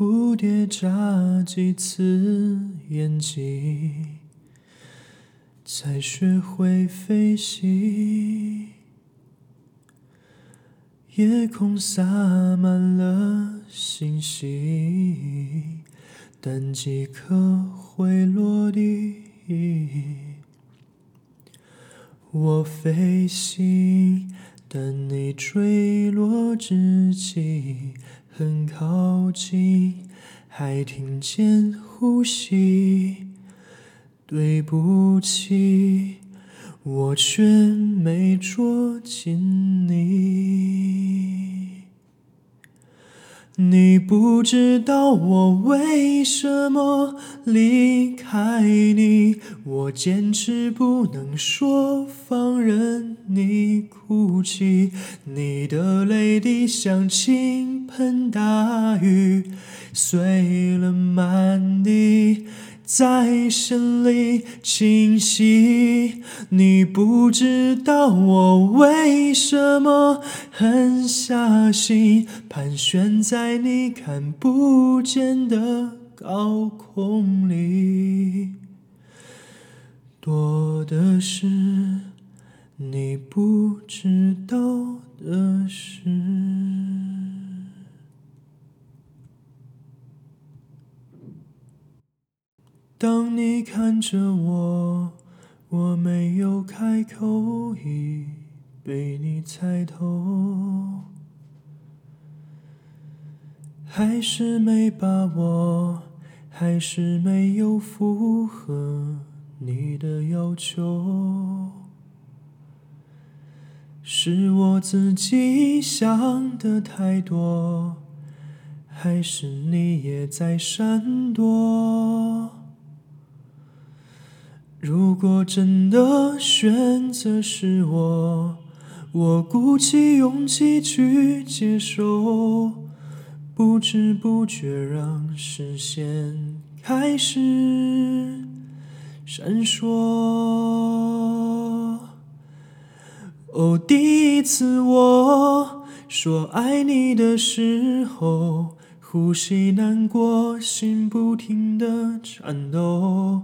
蝴蝶眨几次眼睛，才学会飞行。夜空洒满了星星，但几颗会落地。我飞行，但你坠落之际很靠近，还听见呼吸。对不起，我却没捉紧你。你不知道我为什么离开你，我坚持不能说放任你哭泣。你的泪滴像倾盆大雨，碎了满地。在心里清晰，你不知道我为什么狠下心，盘旋在你看不见的高空里，多的是你不知道的事。当你看着我，我没有开口，已被你猜透。还是没把握，还是没有符合你的要求。是我自己想的太多，还是你也在闪躲？如果真的选择是我，我鼓起勇气去接受，不知不觉让视线开始闪烁。哦，第一次我说爱你的时候。呼吸难过，心不停的颤抖。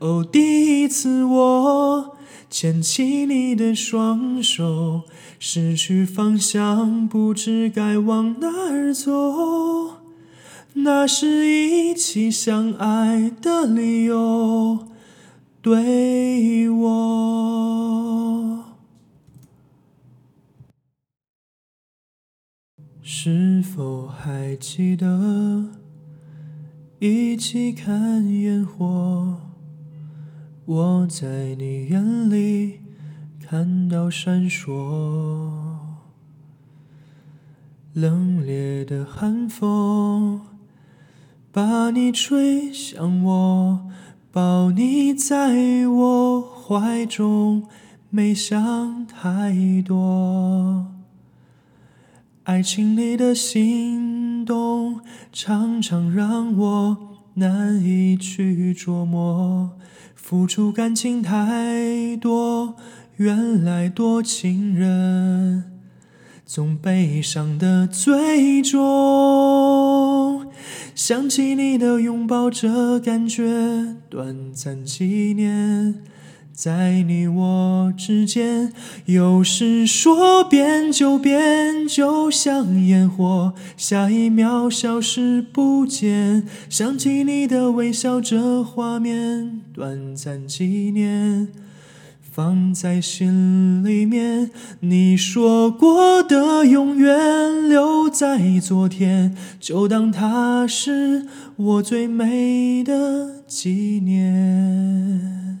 哦，第一次我牵起你的双手，失去方向，不知该往哪儿走。那是一起相爱的理由，对我。是否还记得一起看烟火？我在你眼里看到闪烁，冷冽的寒风把你吹向我，抱你在我怀中，没想太多。爱情里的心动，常常让我难以去琢磨。付出感情太多，原来多情人总悲伤的最终。想起你的拥抱，这感觉短暂几年。在你我之间，有时说变就变，就像烟火，下一秒消失不见。想起你的微笑，这画面短暂纪念，放在心里面。你说过的永远留在昨天，就当它是我最美的纪念。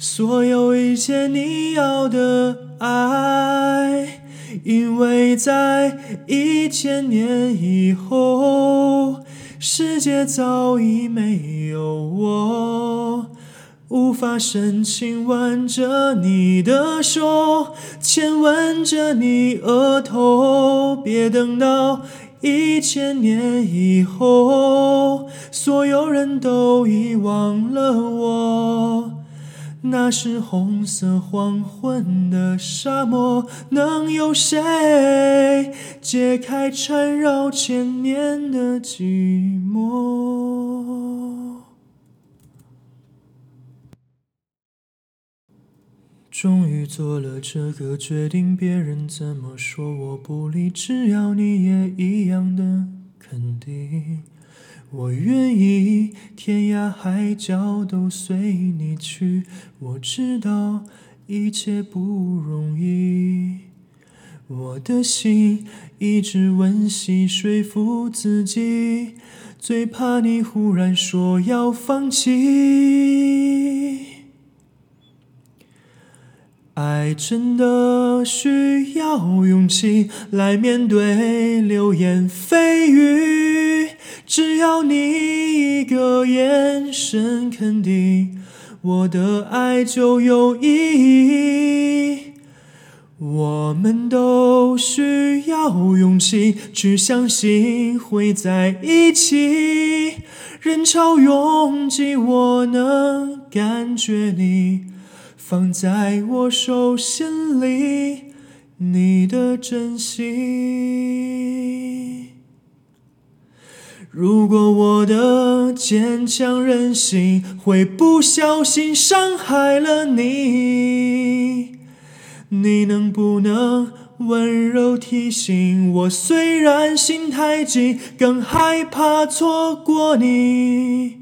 所有一切，你要的爱因为在一千年以后，世界早已没有我。无法深情挽着你的手，亲吻着你额头。别等到一千年以后，所有人都遗忘了我。那是红色黄昏的沙漠，能有谁解开缠绕千年的寂寞？终于做了这个决定，别人怎么说我不理，只要你也一样的肯定，我愿意天涯海角都随你去。我知道一切不容易，我的心一直温习说服自己，最怕你忽然说要放弃。爱真的需要勇气来面对流言蜚语，只要你一个眼神肯定，我的爱就有意义。我们都需要勇气去相信会在一起，人潮拥挤，我能感觉你。放在我手心里，你的真心。如果我的坚强任性会不小心伤害了你，你能不能温柔提醒我？虽然心太急，更害怕错过你。